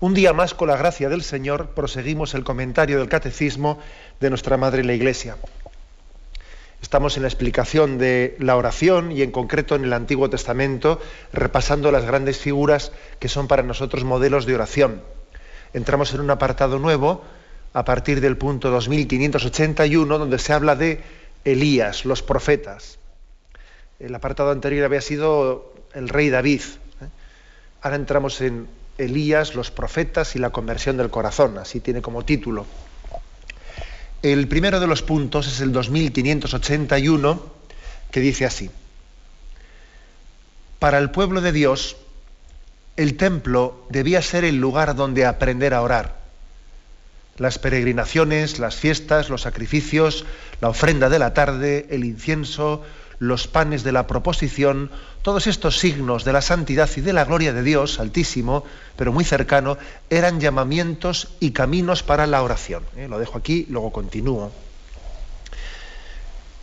Un día más, con la gracia del Señor, proseguimos el comentario del Catecismo de nuestra Madre la Iglesia. Estamos en la explicación de la oración y en concreto en el Antiguo Testamento, repasando las grandes figuras que son para nosotros modelos de oración. Entramos en un apartado nuevo, a partir del punto 2581, donde se habla de Elías, los profetas. El apartado anterior había sido el rey David. ¿eh? Ahora entramos en Elías, los profetas y la conversión del corazón, así tiene como título. El primero de los puntos es el 2581, que dice así. Para el pueblo de Dios, el templo debía ser el lugar donde aprender a orar. Las peregrinaciones, las fiestas, los sacrificios, la ofrenda de la tarde, el incienso, los panes de la proposición, todos estos signos de la santidad y de la gloria de Dios, altísimo, pero muy cercano, eran llamamientos y caminos para la oración. ¿eh? Lo dejo aquí, luego continúo.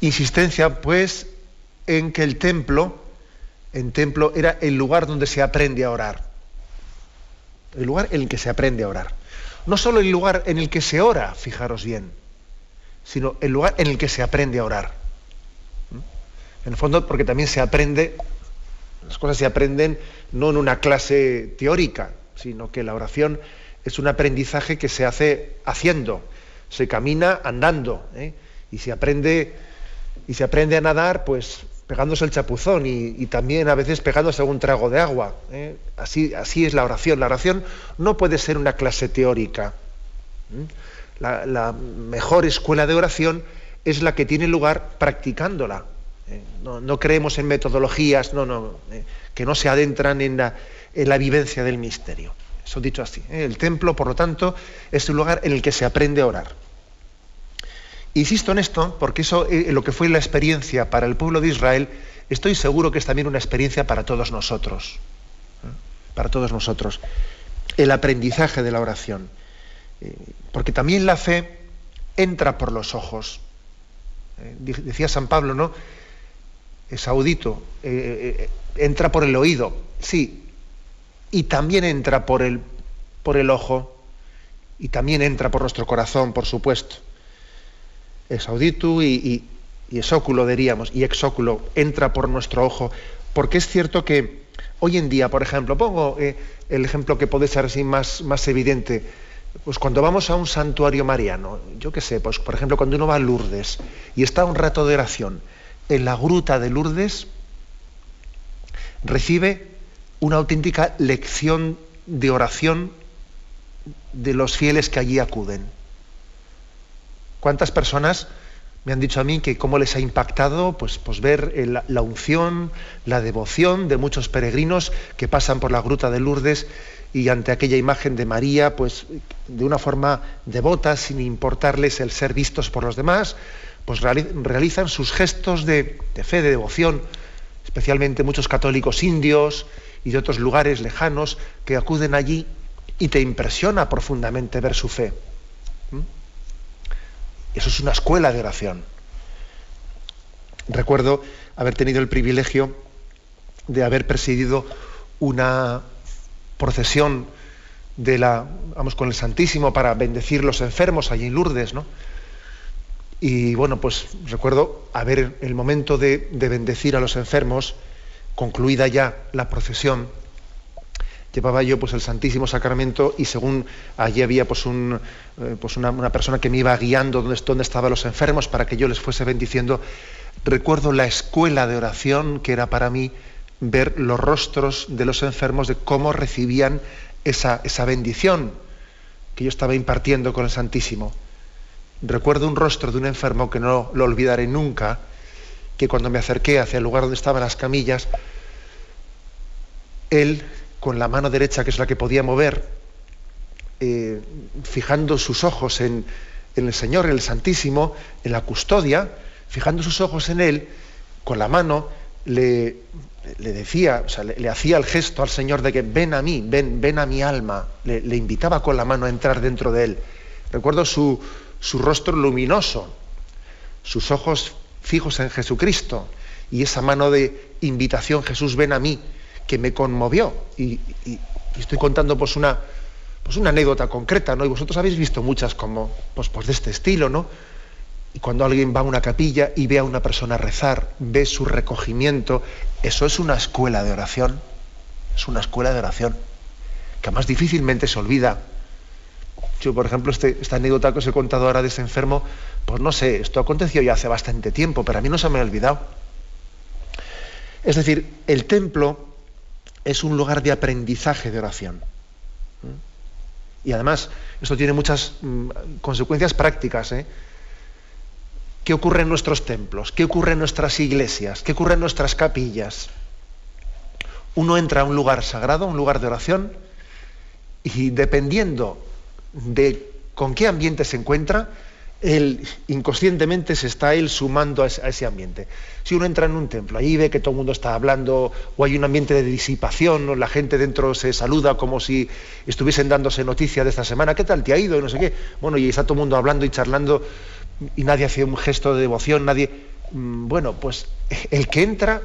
Insistencia, pues, en que el templo, en templo era el lugar donde se aprende a orar. El lugar en el que se aprende a orar. No solo el lugar en el que se ora, fijaros bien, sino el lugar en el que se aprende a orar. En el fondo, porque también se aprende, las cosas se aprenden no en una clase teórica, sino que la oración es un aprendizaje que se hace haciendo, se camina andando, ¿eh? y se aprende y se aprende a nadar, pues pegándose el chapuzón y, también a veces pegándose un trago de agua. ¿eh? Así, así es la oración. La oración no puede ser una clase teórica. La, la mejor escuela de oración es la que tiene lugar practicándola. Eh, no, creemos en metodologías no, no, eh, que no se adentran en la, vivencia del misterio. Eso dicho así. ¿eh? El templo, por lo tanto, es un lugar en el que se aprende a orar. Insisto en esto porque eso, lo que fue la experiencia para el pueblo de Israel, estoy seguro que es también una experiencia para todos nosotros. Para todos nosotros. El aprendizaje de la oración. porque también la fe entra por los ojos. Decía San Pablo, ¿no? Es audito, eh, eh, entra por el oído, sí, y también entra por el, por el ojo, y también entra por nuestro corazón, por supuesto. Es audito y, y, es óculo, diríamos, y exóculo, entra por nuestro ojo, porque es cierto que hoy en día, por ejemplo, pongo eh, el ejemplo que puede ser así más, más evidente, pues cuando vamos a un santuario mariano, yo qué sé, pues por ejemplo cuando uno va a Lourdes y está un rato de oración, en la gruta de Lourdes, recibe una auténtica lección de oración de los fieles que allí acuden. ¿Cuántas personas me han dicho a mí que cómo les ha impactado pues, pues ver la unción, la devoción de muchos peregrinos que pasan por la gruta de Lourdes y ante aquella imagen de María, pues de una forma devota, sin importarles el ser vistos por los demás, pues realizan sus gestos de, fe, de devoción, especialmente muchos católicos indios y de otros lugares lejanos que acuden allí y te impresiona profundamente ver su fe. Eso es una escuela de oración. Recuerdo haber tenido el privilegio de haber presidido una procesión de la, vamos, con el Santísimo para bendecir los enfermos allí en Lourdes, ¿no? Y bueno, pues recuerdo haber el momento de, bendecir a los enfermos, concluida ya la procesión, llevaba yo pues el Santísimo Sacramento y según allí había pues, un, eh, pues una, persona que me iba guiando donde, estaban los enfermos para que yo les fuese bendiciendo, recuerdo la escuela de oración que era para mí ver los rostros de los enfermos de cómo recibían esa, esa bendición que yo estaba impartiendo con el Santísimo. Recuerdo un rostro de un enfermo que no lo olvidaré nunca, que cuando me acerqué hacia el lugar donde estaban las camillas, él, con la mano derecha, que es la que podía mover, eh, fijando sus ojos en, el Señor, en el Santísimo, en la custodia, fijando sus ojos en Él, con la mano le, le decía, o sea, le, hacía el gesto al Señor de que ven a mí, ven, ven a mi alma, le invitaba con la mano a entrar dentro de Él. Recuerdo su, su rostro luminoso, sus ojos fijos en Jesucristo y esa mano de invitación, Jesús, ven a mí, que me conmovió. Y, estoy contando pues una, pues una anécdota concreta, ¿no? Y vosotros habéis visto muchas como pues, pues de este estilo, ¿no? Y cuando alguien va a una capilla y ve a una persona rezar, ve su recogimiento, eso es una escuela de oración. Es una escuela de oración que más difícilmente se olvida. Yo, por ejemplo, este, esta anécdota que os he contado ahora de ese enfermo, pues no sé, esto aconteció ya hace bastante tiempo, pero a mí no se me ha olvidado. Es decir, el templo es un lugar de aprendizaje de oración. Y además, esto tiene muchas mm, consecuencias prácticas. ¿eh? ¿Qué ocurre en nuestros templos? ¿Qué ocurre en nuestras iglesias? ¿Qué ocurre en nuestras capillas? Uno entra a un lugar sagrado, un lugar de oración, y dependiendo de con qué ambiente se encuentra, él inconscientemente se está él sumando a ese, ambiente. Si uno entra en un templo, ahí ve que todo el mundo está hablando, o hay un ambiente de disipación, la gente dentro se saluda como si estuviesen dándose noticia de esta semana, ¿qué tal te ha ido? Y no sé qué. Bueno, y está todo el mundo hablando y charlando, y nadie hace un gesto de devoción, nadie. Mm, bueno, pues el que entra,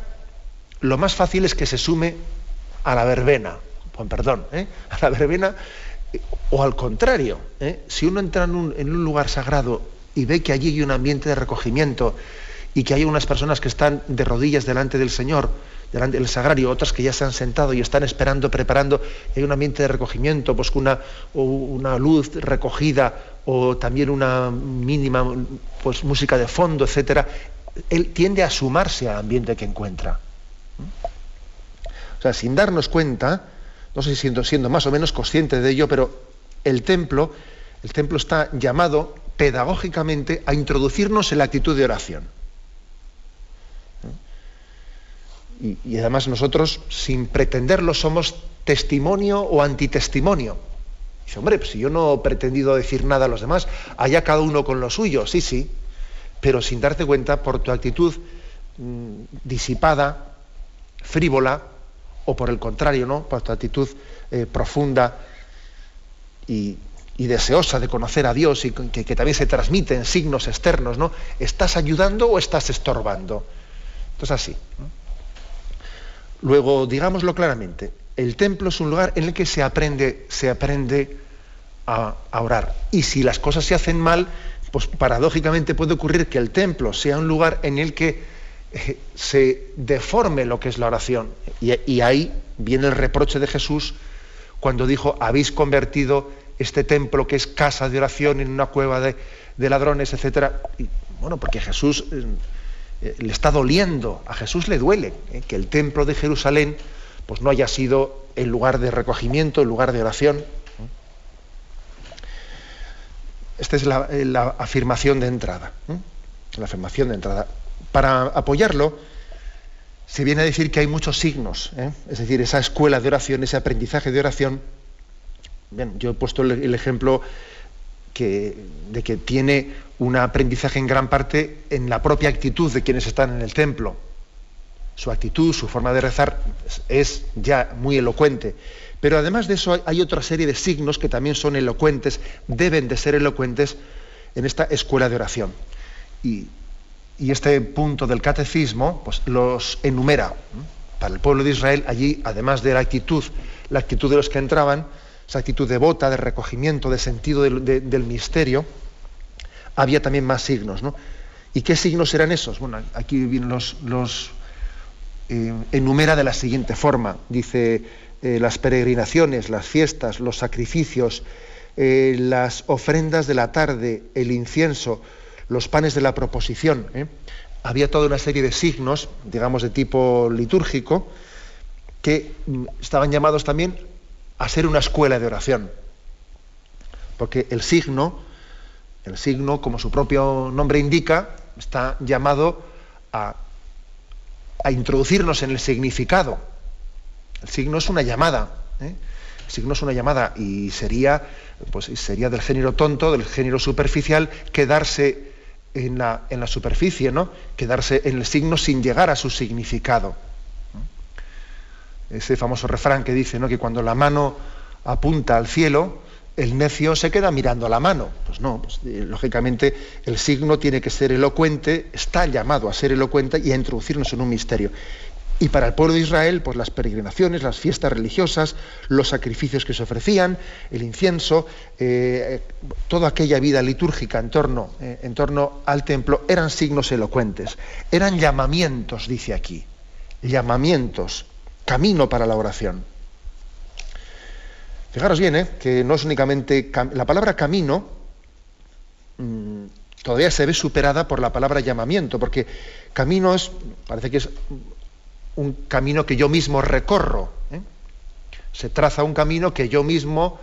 lo más fácil es que se sume a la verbena, con perdón, ¿eh? a la verbena o al contrario, ¿eh? si uno entra en un, lugar sagrado y ve que allí hay un ambiente de recogimiento y que hay unas personas que están de rodillas delante del Señor, delante del sagrario, otras que ya se han sentado y están esperando, preparando, hay un ambiente de recogimiento, pues una, una luz recogida o también una mínima pues, música de fondo, etcétera, él tiende a sumarse al ambiente que encuentra. O sea, sin darnos cuenta, no sé si siendo, más o menos consciente de ello, pero el templo, el templo está llamado pedagógicamente a introducirnos en la actitud de oración. Y, además nosotros, sin pretenderlo, somos testimonio o antitestimonio. Dice, hombre, pues si yo no he pretendido decir nada a los demás, allá cada uno con lo suyo, sí, sí, pero sin darte cuenta por tu actitud mm, disipada, frívola, o por el contrario, ¿no? por tu actitud eh, profunda y, deseosa de conocer a Dios y que, también se transmite en signos externos, ¿no? ¿Estás ayudando o estás estorbando? Entonces así. Luego, digámoslo claramente, el templo es un lugar en el que se aprende, se aprende a, orar. Y si las cosas se hacen mal, pues paradójicamente puede ocurrir que el templo sea un lugar en el que eh, se deforme lo que es la oración. y, ahí viene el reproche de Jesús cuando dijo, habéis convertido este templo que es casa de oración en una cueva de, ladrones, etc. bueno, porque Jesús eh, eh, le está doliendo, a Jesús le duele que el templo de Jerusalén pues no haya sido el lugar de recogimiento, el lugar de oración. Esta es la afirmación de entrada. La afirmación de entrada. Para apoyarlo, se viene a decir que hay muchos signos, ¿eh? es decir, esa escuela de oración, ese aprendizaje de oración. Bien, yo he puesto el, ejemplo de que tiene un aprendizaje en gran parte en la propia actitud de quienes están en el templo. Su actitud, su forma de rezar es ya muy elocuente. Pero además de eso hay otra serie de signos que también son elocuentes, deben de ser elocuentes en esta escuela de oración. Y y este punto del catecismo pues, los enumera. Para el pueblo de Israel, allí, además de la actitud, la actitud de los que entraban, esa actitud devota, de recogimiento, de sentido del, misterio, había también más signos. ¿no? ¿Y qué signos eran esos? Bueno, aquí los, los eh, enumera de la siguiente forma. Dice eh, las peregrinaciones, las fiestas, los sacrificios, eh, las ofrendas de la tarde, el incienso, los panes de la proposición. ¿eh? Había toda una serie de signos, digamos, de tipo litúrgico, que mm, estaban llamados también a ser una escuela de oración. Porque el signo, el signo, como su propio nombre indica, está llamado a, introducirnos en el significado. El signo es una llamada. ¿eh? signo es una llamada y sería, pues, sería del género tonto, del género superficial, quedarse en la, en la superficie, ¿no? quedarse en el signo sin llegar a su significado. Ese famoso refrán que dice ¿no? que cuando la mano apunta al cielo, el necio se queda mirando la mano. Pues no, pues, eh, lógicamente el signo tiene que ser elocuente, está llamado a ser elocuente y a introducirnos en un misterio. Y para el pueblo de Israel, pues las peregrinaciones, las fiestas religiosas, los sacrificios que se ofrecían, el incienso, eh, toda aquella vida litúrgica en torno, eh, en torno al templo, eran signos elocuentes, eran llamamientos, dice aquí, llamamientos, camino para la oración. Fijaros bien, ¿eh? que no es únicamente la palabra camino, mm, todavía se ve superada por la palabra llamamiento, porque camino es, parece que es un camino que yo mismo recorro. ¿eh? Se traza un camino que yo mismo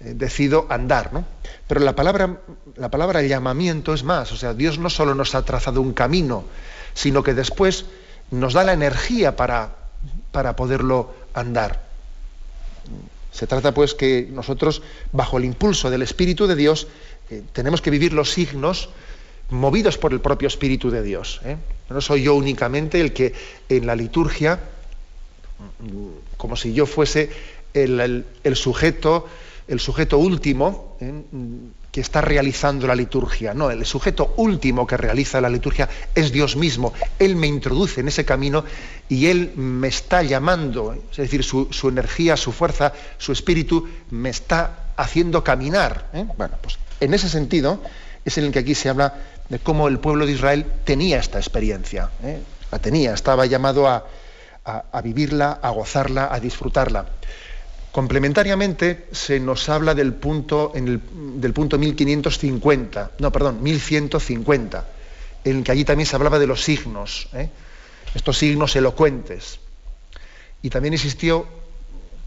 eh, decido andar. ¿no? Pero la palabra, la palabra llamamiento es más. O sea, Dios no solo nos ha trazado un camino, sino que después nos da la energía para, para poderlo andar. Se trata pues que nosotros, bajo el impulso del Espíritu de Dios, eh, tenemos que vivir los signos movidos por el propio Espíritu de Dios. ¿eh? No soy yo únicamente el que en la liturgia, como si yo fuese el, sujeto, el sujeto último ¿eh? que está realizando la liturgia. No, el sujeto último que realiza la liturgia es Dios mismo. Él me introduce en ese camino y Él me está llamando, es decir, su, energía, su fuerza, su espíritu me está haciendo caminar. ¿eh? Bueno, pues en ese sentido es en el que aquí se habla de cómo el pueblo de Israel tenía esta experiencia. ¿eh? La tenía, estaba llamado a, vivirla, a gozarla, a disfrutarla. Complementariamente se nos habla del punto, en el, del punto 1550, no, perdón, 1150, en el que allí también se hablaba de los signos, ¿eh? estos signos elocuentes. Y también existió,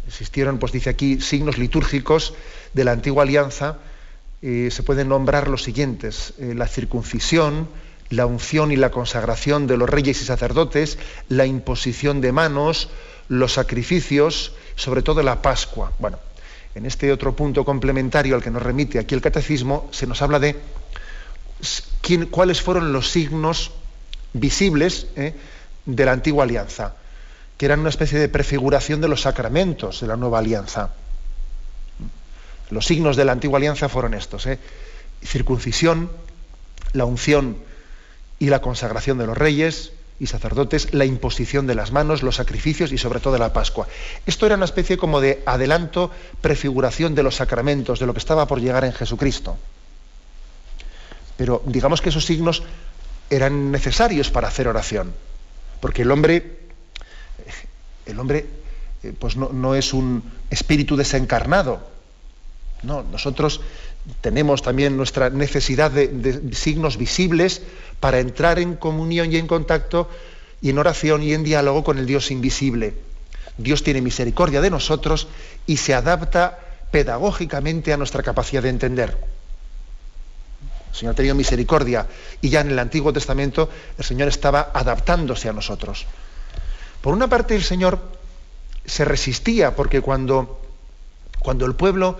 existieron, pues dice aquí, signos litúrgicos de la antigua alianza eh, se pueden nombrar los siguientes, eh, la circuncisión, la unción y la consagración de los reyes y sacerdotes, la imposición de manos, los sacrificios, sobre todo la Pascua. Bueno, en este otro punto complementario al que nos remite aquí el catecismo, se nos habla de cuáles fueron los signos visibles eh, de la antigua alianza, que eran una especie de prefiguración de los sacramentos de la nueva alianza. Los signos de la antigua alianza fueron estos: ¿eh? circuncisión, la unción y la consagración de los reyes y sacerdotes, la imposición de las manos, los sacrificios y sobre todo la Pascua. Esto era una especie como de adelanto, prefiguración de los sacramentos, de lo que estaba por llegar en Jesucristo. Pero digamos que esos signos eran necesarios para hacer oración, porque el hombre, el hombre, eh, pues no, no es un espíritu desencarnado, no, nosotros tenemos también nuestra necesidad de, signos visibles para entrar en comunión y en contacto y en oración y en diálogo con el Dios invisible. Dios tiene misericordia de nosotros y se adapta pedagógicamente a nuestra capacidad de entender. El Señor ha tenido misericordia y ya en el Antiguo Testamento el Señor estaba adaptándose a nosotros. Por una parte el Señor se resistía porque cuando, cuando el pueblo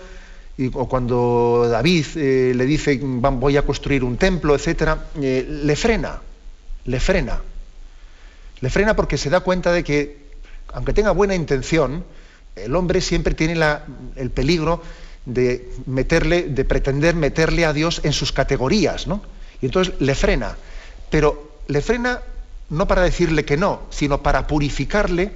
o cuando David eh, le dice voy a construir un templo, etcétera, eh, le frena, le frena. Le frena porque se da cuenta de que, aunque tenga buena intención, el hombre siempre tiene el peligro de meterle, de pretender meterle a Dios en sus categorías, ¿no? Y entonces le frena. Pero le frena no para decirle que no, sino para purificarle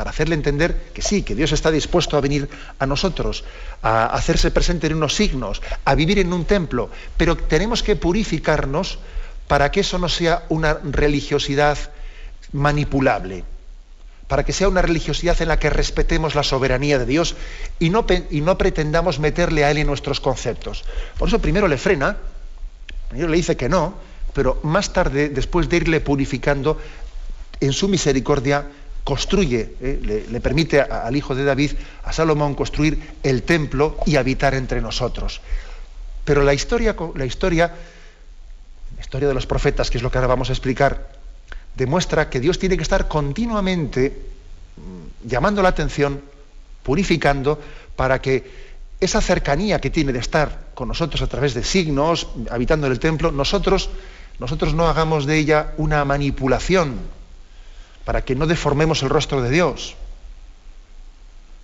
para hacerle entender que sí, que Dios está dispuesto a venir a nosotros, a hacerse presente en unos signos, a vivir en un templo, pero tenemos que purificarnos para que eso no sea una religiosidad manipulable, para que sea una religiosidad en la que respetemos la soberanía de Dios y no, y no pretendamos meterle a Él en nuestros conceptos. Por eso primero le frena, primero le dice que no, pero más tarde, después de irle purificando, en su misericordia, construye, eh, le, permite al hijo de David, a Salomón, construir el templo y habitar entre nosotros. Pero la historia, la historia, la historia de los profetas, que es lo que ahora vamos a explicar, demuestra que Dios tiene que estar continuamente mm, llamando la atención, purificando, para que esa cercanía que tiene de estar con nosotros a través de signos, habitando en el templo, nosotros, nosotros no hagamos de ella una manipulación, para que no deformemos el rostro de Dios,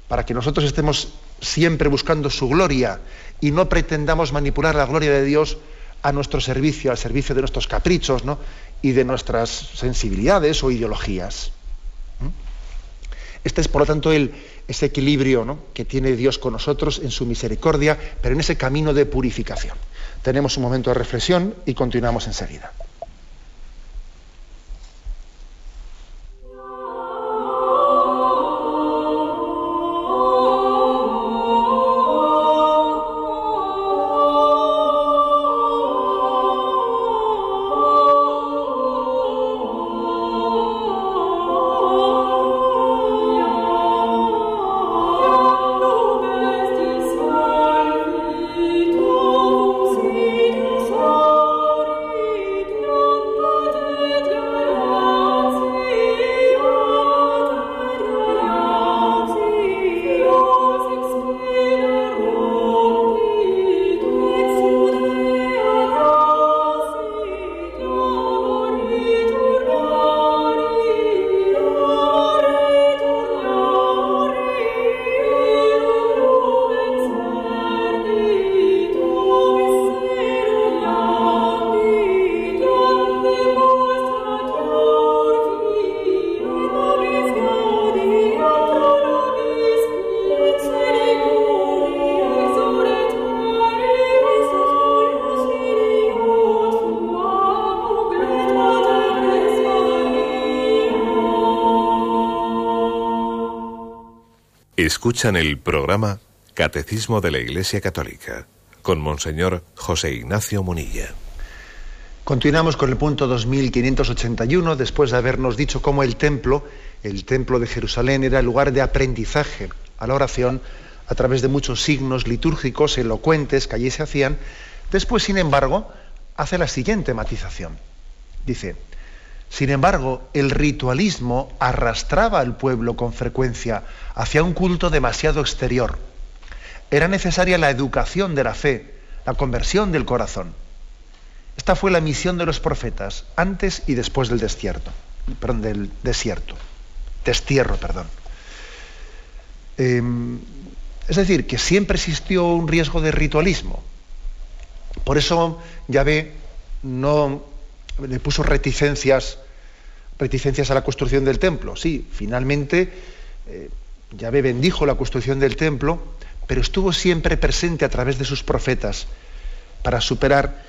para que nosotros estemos siempre buscando su gloria y no pretendamos manipular la gloria de Dios a nuestro servicio, al servicio de nuestros caprichos y de nuestras sensibilidades o ideologías. Este es, por lo tanto, ese equilibrio que tiene Dios con nosotros en su misericordia, pero en ese camino de purificación. Tenemos un momento de reflexión y continuamos enseguida. Escuchan el programa Catecismo de la Iglesia Católica con Monseñor José Ignacio Munilla. Continuamos con el punto 2581, después de habernos dicho cómo el templo, el templo de Jerusalén, era el lugar de aprendizaje a la oración a través de muchos signos litúrgicos elocuentes que allí se hacían. Después, sin embargo, hace la siguiente matización. Dice, sin embargo, el ritualismo arrastraba al pueblo con frecuencia hacia un culto demasiado exterior. Era necesaria la educación de la fe, la conversión del corazón. Esta fue la misión de los profetas antes y después del desierto, perdón, del desierto, destierro, perdón. Em, es decir, que siempre existió un riesgo de ritualismo. Por eso Yahvé no le puso reticencias, reticencias a la construcción del templo. Sí, finalmente eh, Yahvé bendijo la construcción del templo, pero estuvo siempre presente a través de sus profetas para superar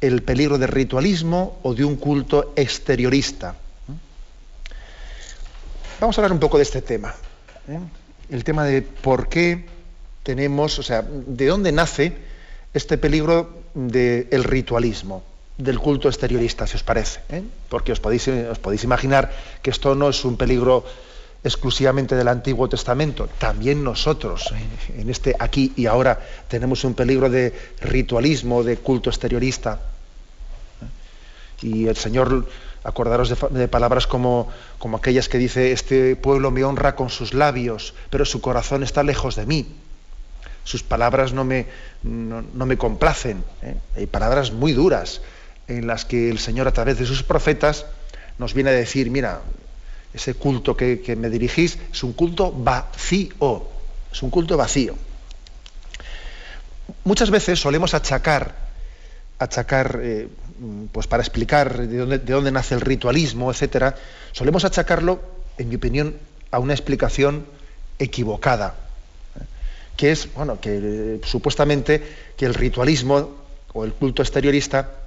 el peligro del ritualismo o de un culto exteriorista. Vamos a hablar un poco de este tema. ¿eh? El tema de por qué tenemos, o sea, de dónde nace este peligro del ritualismo del culto exteriorista, si os parece. ¿eh? Porque os podéis, imaginar que esto no es un peligro exclusivamente del Antiguo Testamento. También nosotros, ¿eh? en este aquí y ahora, tenemos un peligro de ritualismo, de culto exteriorista. ¿eh? Y el Señor, acordaros de, palabras como, como aquellas que dice, este pueblo me honra con sus labios, pero su corazón está lejos de mí sus palabras no me, no, me complacen. Hay palabras muy duras en las que el Señor a través de sus profetas nos viene a decir, mira, ese culto que, me dirigís es un culto vacío, es un culto vacío. Muchas veces solemos achacar, achacar, eh, pues para explicar de dónde, de dónde, nace el ritualismo, etcétera, solemos achacarlo, en mi opinión, a una explicación equivocada, que es, bueno, que eh, supuestamente que el ritualismo o el culto exteriorista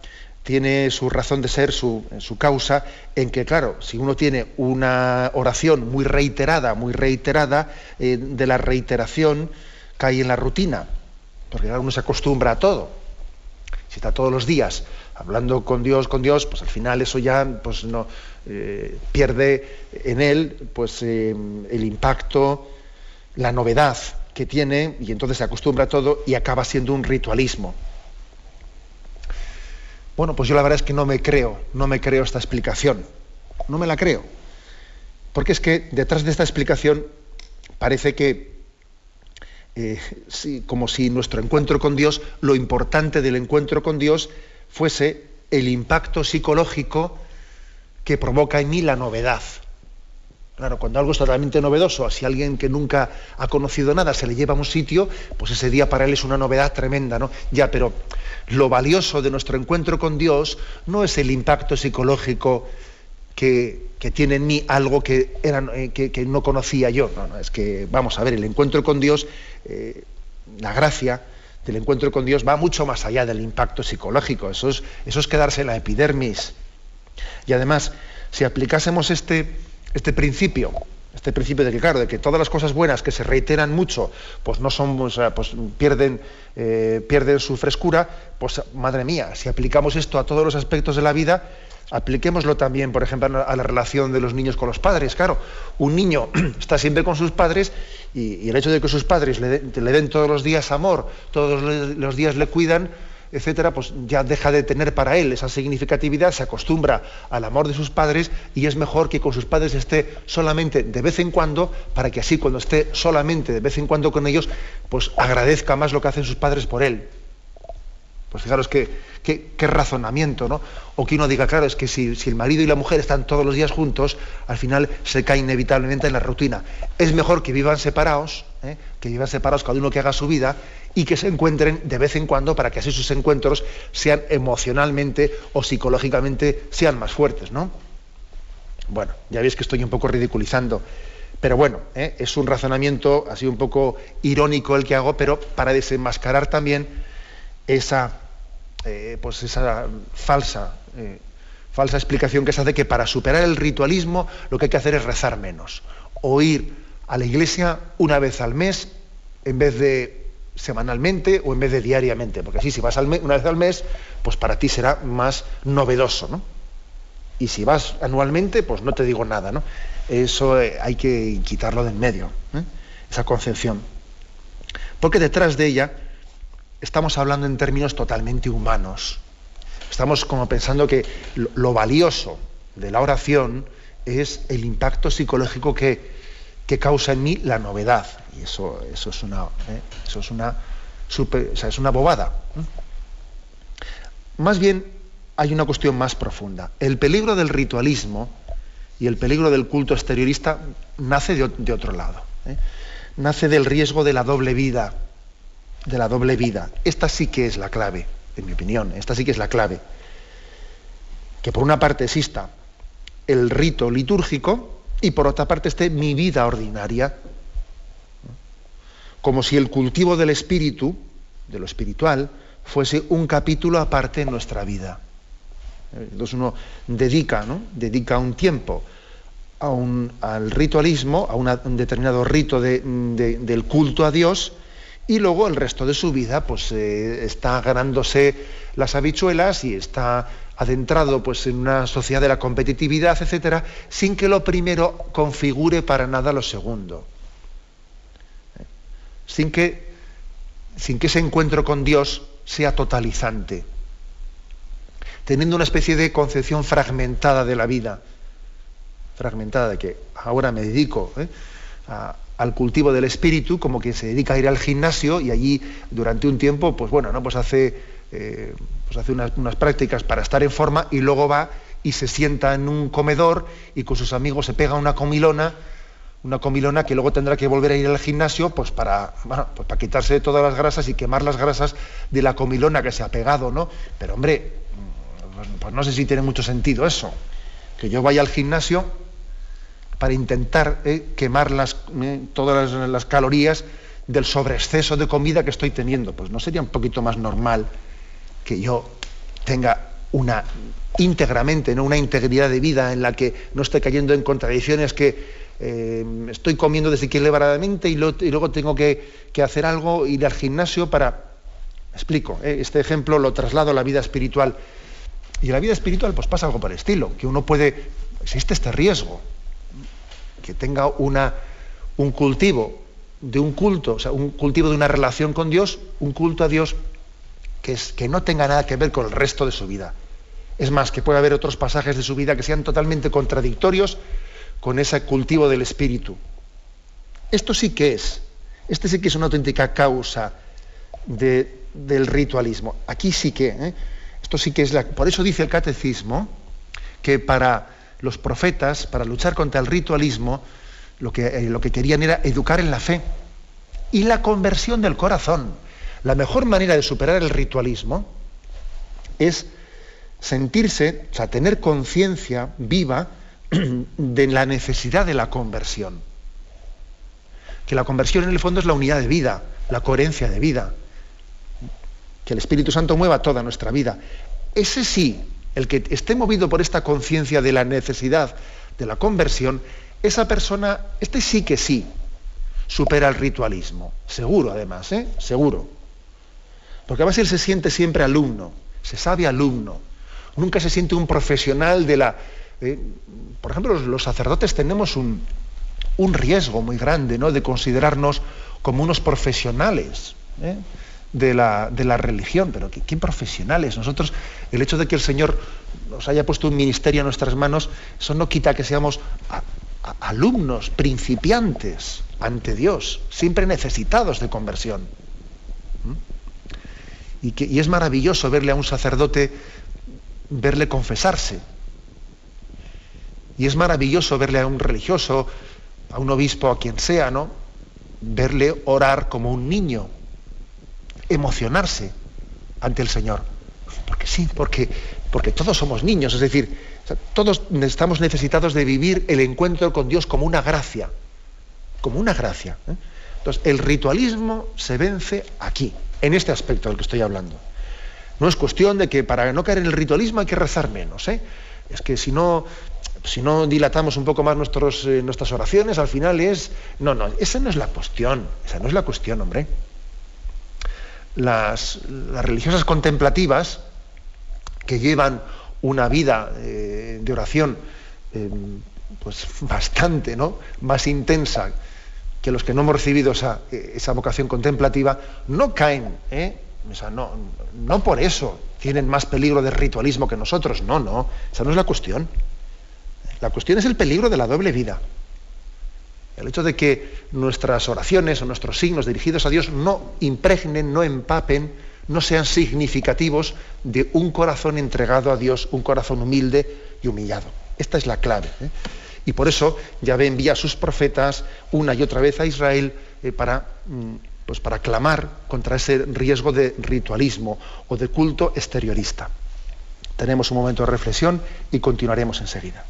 tiene su razón de ser, su, su, causa, en que, claro, si uno tiene una oración muy reiterada, muy reiterada, eh, de la reiteración cae en la rutina, porque uno se acostumbra a todo. Si está todos los días hablando con Dios, con Dios, pues al final eso ya pues, no, eh, pierde en él pues, eh, el impacto, la novedad que tiene, y entonces se acostumbra a todo y acaba siendo un ritualismo. Bueno, pues yo la verdad es que no me creo, no me creo esta explicación. No me la creo. Porque es que detrás de esta explicación parece que eh, como si nuestro encuentro con Dios, lo importante del encuentro con Dios fuese el impacto psicológico que provoca en mí la novedad. Claro, cuando algo es totalmente novedoso, si alguien que nunca ha conocido nada se le lleva a un sitio, pues ese día para él es una novedad tremenda, ¿no? Ya, pero lo valioso de nuestro encuentro con Dios no es el impacto psicológico que, tiene en mí algo eh, que, no conocía yo. No, no, es que, vamos a ver, el encuentro con Dios, eh, la gracia del encuentro con Dios va mucho más allá del impacto psicológico. Eso es, eso es quedarse en la epidermis. Y además, si aplicásemos este este principio, este principio de que, de que todas las cosas buenas que se reiteran mucho, pues no son, pues pierden, eh, pierden su frescura, pues madre mía, si aplicamos esto a todos los aspectos de la vida, apliquémoslo también, por ejemplo, a la relación de los niños con los padres. Claro, un niño está siempre con sus padres y, el hecho de que sus padres le, le, den todos los días amor, todos los días le cuidan, etcétera, pues ya deja de tener para él esa significatividad, se acostumbra al amor de sus padres y es mejor que con sus padres esté solamente de vez en cuando, para que así cuando esté solamente de vez en cuando con ellos, pues agradezca más lo que hacen sus padres por él. Pues fijaros qué, qué, razonamiento, ¿no? O que uno diga, claro, es que si, el marido y la mujer están todos los días juntos, al final se cae inevitablemente en la rutina. Es mejor que vivan separados, ¿eh? que vivan separados cada uno que haga su vida y que se encuentren de vez en cuando para que así sus encuentros sean emocionalmente o psicológicamente sean más fuertes, ¿no? Bueno, ya veis que estoy un poco ridiculizando, pero bueno, ¿eh? es un razonamiento así un poco irónico el que hago, pero para desenmascarar también esa eh, pues esa falsa, eh, falsa explicación que se hace que para superar el ritualismo lo que hay que hacer es rezar menos. O ir a la iglesia una vez al mes en vez de semanalmente o en vez de diariamente. Porque así si vas una vez al mes, pues para ti será más novedoso, ¿no? Y si vas anualmente, pues no te digo nada, ¿no? Eso eh, hay que quitarlo de en medio, esa concepción. Porque detrás de ella estamos hablando en términos totalmente humanos. Estamos como pensando que lo, valioso de la oración es el impacto psicológico que, causa en mí la novedad. Y eso, eso es una, ¿eh? eso es una, es una bobada. Más bien hay una cuestión más profunda. El peligro del ritualismo y el peligro del culto exteriorista nace de, otro lado. ¿eh? Nace del riesgo de la doble vida de la doble vida. Esta sí que es la clave, en mi opinión, esta sí que es la clave. Que por una parte exista el rito litúrgico y por otra parte esté mi vida ordinaria. Como si el cultivo del espíritu, de lo espiritual, fuese un capítulo aparte en nuestra vida. Entonces uno dedica, ¿no? dedica un tiempo al ritualismo, a un determinado rito del culto a Dios, y luego el resto de su vida pues eh, está ganándose las habichuelas y está adentrado pues en una sociedad de la competitividad, etcétera, sin que lo primero configure para nada lo segundo. Sin que, sin que ese encuentro con Dios sea totalizante, teniendo una especie de concepción fragmentada de la vida, fragmentada de que ahora me dedico ¿eh? al cultivo del espíritu, como quien se dedica a ir al gimnasio y allí durante un tiempo, pues bueno, ¿no? pues hace, eh, pues hace unas, prácticas para estar en forma y luego va y se sienta en un comedor y con sus amigos se pega una comilona, una comilona que luego tendrá que volver a ir al gimnasio pues para, pues para quitarse todas las grasas y quemar las grasas de la comilona que se ha pegado, ¿no? Pero hombre, pues, pues no sé si tiene mucho sentido eso. Que yo vaya al gimnasio para intentar eh, quemar las, eh, todas las, calorías del sobreexceso de comida que estoy teniendo. Pues no sería un poquito más normal que yo tenga una íntegramente, ¿no? una integridad de vida en la que no esté cayendo en contradicciones que eh, estoy comiendo desequilibradamente y, y luego tengo que, hacer algo, ir al gimnasio para... explico, este ejemplo lo traslado a la vida espiritual. Y en la vida espiritual pues pasa algo por el estilo, que uno puede... Existe este riesgo que tenga una, un cultivo de un culto, o sea, un cultivo de una relación con Dios, un culto a Dios que, es, que no tenga nada que ver con el resto de su vida. Es más, que puede haber otros pasajes de su vida que sean totalmente contradictorios con ese cultivo del espíritu. Esto sí que es Este sí que es una auténtica causa del ritualismo. Aquí sí que, ¿eh? esto sí que es la. Por eso dice el catecismo que para los profetas, para luchar contra el ritualismo, lo que, eh, lo que querían era educar en la fe y la conversión del corazón. La mejor manera de superar el ritualismo es sentirse, o sea, tener conciencia viva de la necesidad de la conversión. Que la conversión en el fondo es la unidad de vida, la coherencia de vida. Que el Espíritu Santo mueva toda nuestra vida. Ese sí, el que esté movido por esta conciencia de la necesidad de la conversión, esa persona, este sí que sí, supera el ritualismo. Seguro, además, ¿eh? Seguro. Porque además él se siente siempre alumno, se sabe alumno. Nunca se siente un profesional de la... Por ejemplo, los, sacerdotes tenemos un, riesgo muy grande, ¿no? De considerarnos como unos profesionales. ¿eh? De la, religión, pero ¿qué, profesionales? Nosotros, el hecho de que el Señor nos haya puesto un ministerio a nuestras manos, eso no quita que seamos alumnos, principiantes ante Dios, siempre necesitados de conversión. ¿Mm? Y es maravilloso verle a un sacerdote, verle confesarse. Y es maravilloso verle a un religioso, a un obispo, a quien sea, ¿no? Verle orar como un niño, emocionarse ante el Señor. Porque sí, porque, porque todos somos niños, es decir, todos estamos necesitados de vivir el encuentro con Dios como una gracia, como una gracia. ¿eh? Entonces, el ritualismo se vence aquí, en este aspecto del que estoy hablando. No es cuestión de que para no caer en el ritualismo hay que rezar menos. ¿eh? Es que si no, si no dilatamos un poco más eh, nuestras oraciones, al final es... No, no, esa no es la cuestión, esa no es la cuestión, hombre. Las, las religiosas contemplativas que llevan una vida eh, de oración eh, pues bastante ¿no? más intensa que los que no hemos recibido esa, esa vocación contemplativa, no caen, ¿eh? no, no por eso tienen más peligro de ritualismo que nosotros, no, no, esa no es la cuestión. La cuestión es el peligro de la doble vida. El hecho de que nuestras oraciones o nuestros signos dirigidos a Dios no impregnen, no empapen no sean significativos de un corazón entregado a Dios, un corazón humilde y humillado. Esta es la clave. ¿eh? Y por eso Yahvé envía a sus profetas una y otra vez a Israel eh, para, mm, pues para clamar contra ese riesgo de ritualismo o de culto exteriorista. Tenemos un momento de reflexión y continuaremos enseguida.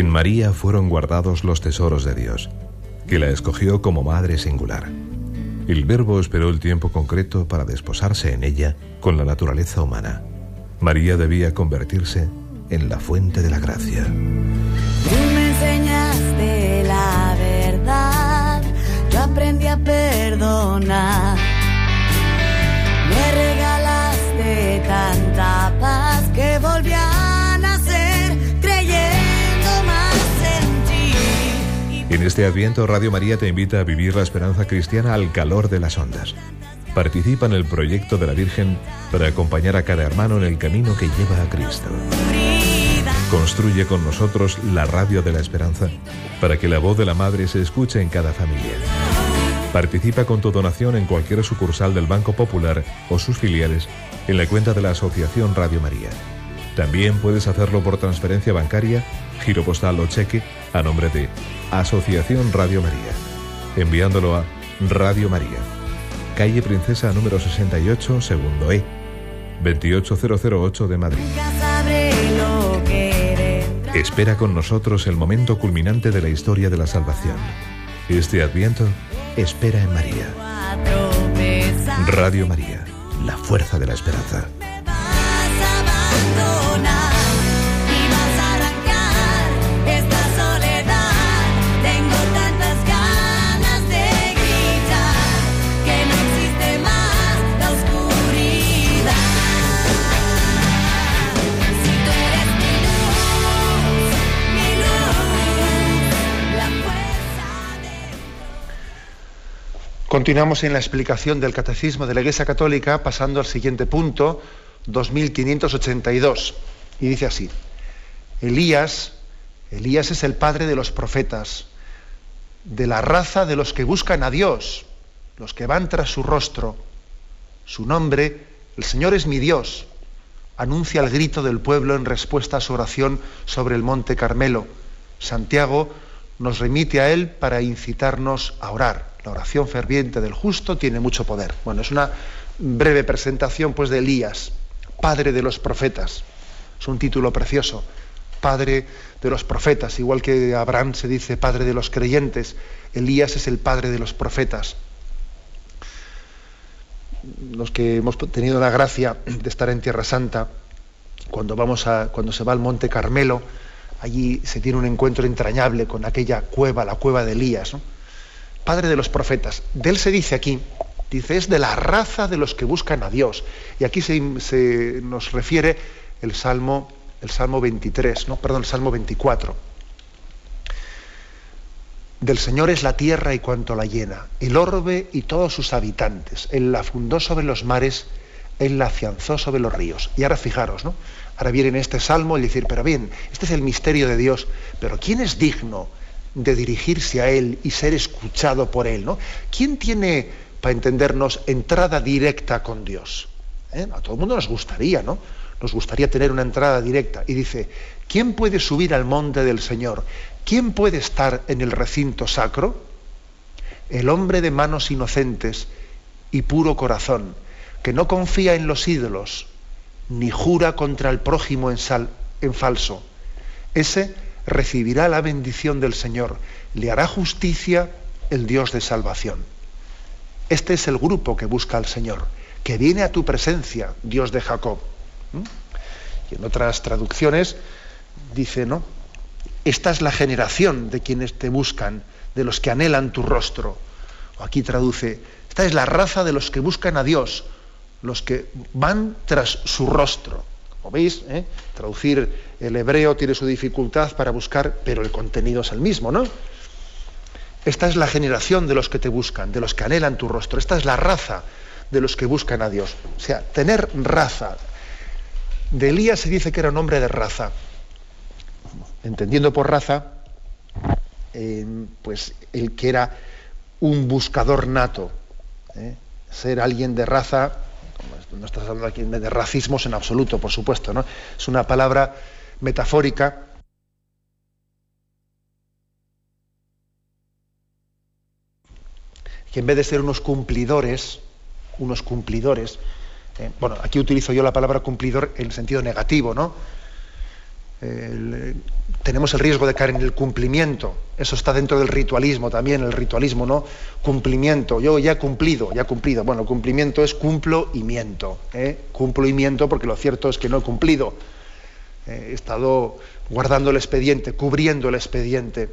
En María fueron guardados los tesoros de Dios, que la escogió como madre singular. El Verbo esperó el tiempo concreto para desposarse en ella con la naturaleza humana. María debía convertirse en la fuente de la gracia. Tú me enseñaste la verdad, yo aprendí a perdonar. Me regalaste tanta En este Adviento, Radio María te invita a vivir la esperanza cristiana al calor de las ondas. Participa en el proyecto de la Virgen para acompañar a cada hermano en el camino que lleva a Cristo. Construye con nosotros la radio de la esperanza para que la voz de la Madre se escuche en cada familia. Participa con tu donación en cualquier sucursal del Banco Popular o sus filiales en la cuenta de la Asociación Radio María. También puedes hacerlo por transferencia bancaria, giro postal o cheque a nombre de Asociación Radio María, enviándolo a Radio María, calle Princesa número 68, segundo E, 28008 de Madrid. Espera con nosotros el momento culminante de la historia de la salvación. Este Adviento, espera en María. Radio María, la fuerza de la esperanza. Continuamos en la explicación del Catecismo de la Iglesia Católica, pasando al siguiente punto, 2582. Y dice así, Elías, Elías es el padre de los profetas, de la raza de los que buscan a Dios, los que van tras su rostro. Su nombre, el Señor es mi Dios, anuncia el grito del pueblo en respuesta a su oración sobre el monte Carmelo. Santiago nos remite a él para incitarnos a orar. La oración ferviente del justo tiene mucho poder. Bueno, es una breve presentación pues de Elías, padre de los profetas. Es un título precioso. Padre de los profetas, igual que Abraham se dice padre de los creyentes, Elías es el padre de los profetas. Los que hemos tenido la gracia de estar en Tierra Santa, cuando vamos a, cuando se va al Monte Carmelo, allí se tiene un encuentro entrañable con aquella cueva, la cueva de Elías. Padre de los profetas. De él se dice aquí, dice, es de la raza de los que buscan a Dios. Y aquí se, nos refiere el Salmo, el Salmo 23, ¿no? perdón, el Salmo 24. Del Señor es la tierra y cuanto la llena, el orbe y todos sus habitantes. Él la fundó sobre los mares, Él la afianzó sobre los ríos. Y ahora fijaros, ¿no? Ahora viene en este salmo el decir, pero bien, este es el misterio de Dios, pero ¿quién es digno de dirigirse a Él y ser escuchado por Él? ¿no? ¿Quién tiene, para entendernos, entrada directa con Dios? ¿Eh? A todo el mundo nos gustaría, ¿no? Nos gustaría tener una entrada directa. Y dice, ¿quién puede subir al monte del Señor? ¿Quién puede estar en el recinto sacro? El hombre de manos inocentes y puro corazón, que no confía en los ídolos, ni jura contra el prójimo en, en falso. Ese recibirá la bendición del Señor, le hará justicia el Dios de salvación. Este es el grupo que busca al Señor, que viene a tu presencia, Dios de Jacob. ¿Mm? Y en otras traducciones dice, ¿no? Esta es la generación de quienes te buscan, de los que anhelan tu rostro. O aquí traduce, esta es la raza de los que buscan a Dios, los que van tras su rostro. Como veis, ¿eh? traducir el hebreo tiene su dificultad para buscar, pero el contenido es el mismo, ¿no? Esta es la generación de los que te buscan, de los que anhelan tu rostro. Esta es la raza de los que buscan a Dios. O sea, tener raza. De Elías se dice que era un hombre de raza. Entendiendo por raza, eh, pues el que era un buscador nato. ¿eh? Ser alguien de raza no estás hablando aquí de racismos en absoluto, por supuesto, ¿no? Es una palabra metafórica. Que en vez de ser unos cumplidores, unos cumplidores, eh, bueno, aquí utilizo yo la palabra cumplidor en sentido negativo, ¿no? Tenemos el riesgo de caer en el cumplimiento. Eso está dentro del ritualismo también, el ritualismo, ¿no? Cumplimiento. Yo ya he cumplido, ya he cumplido. Bueno, cumplimiento es cumplo y miento. ¿eh? Cumplo y miento porque lo cierto es que no he cumplido. Eh, he estado guardando el expediente, cubriendo el expediente.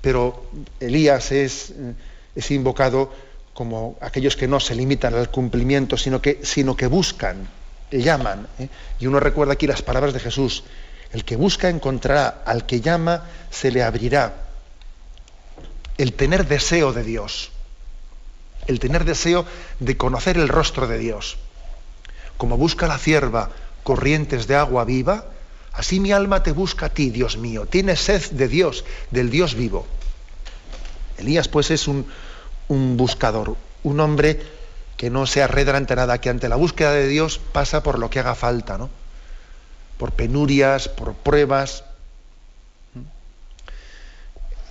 Pero Elías es, eh, es invocado como aquellos que no se limitan al cumplimiento, sino que, sino que buscan, llaman. ¿eh? Y uno recuerda aquí las palabras de Jesús el que busca encontrará, al que llama se le abrirá. El tener deseo de Dios, el tener deseo de conocer el rostro de Dios. Como busca la cierva corrientes de agua viva, así mi alma te busca a ti, Dios mío. Tiene sed de Dios, del Dios vivo. Elías pues es un, un buscador, un hombre que no se arredra ante nada, que ante la búsqueda de Dios pasa por lo que haga falta, ¿no? Por penurias, por pruebas.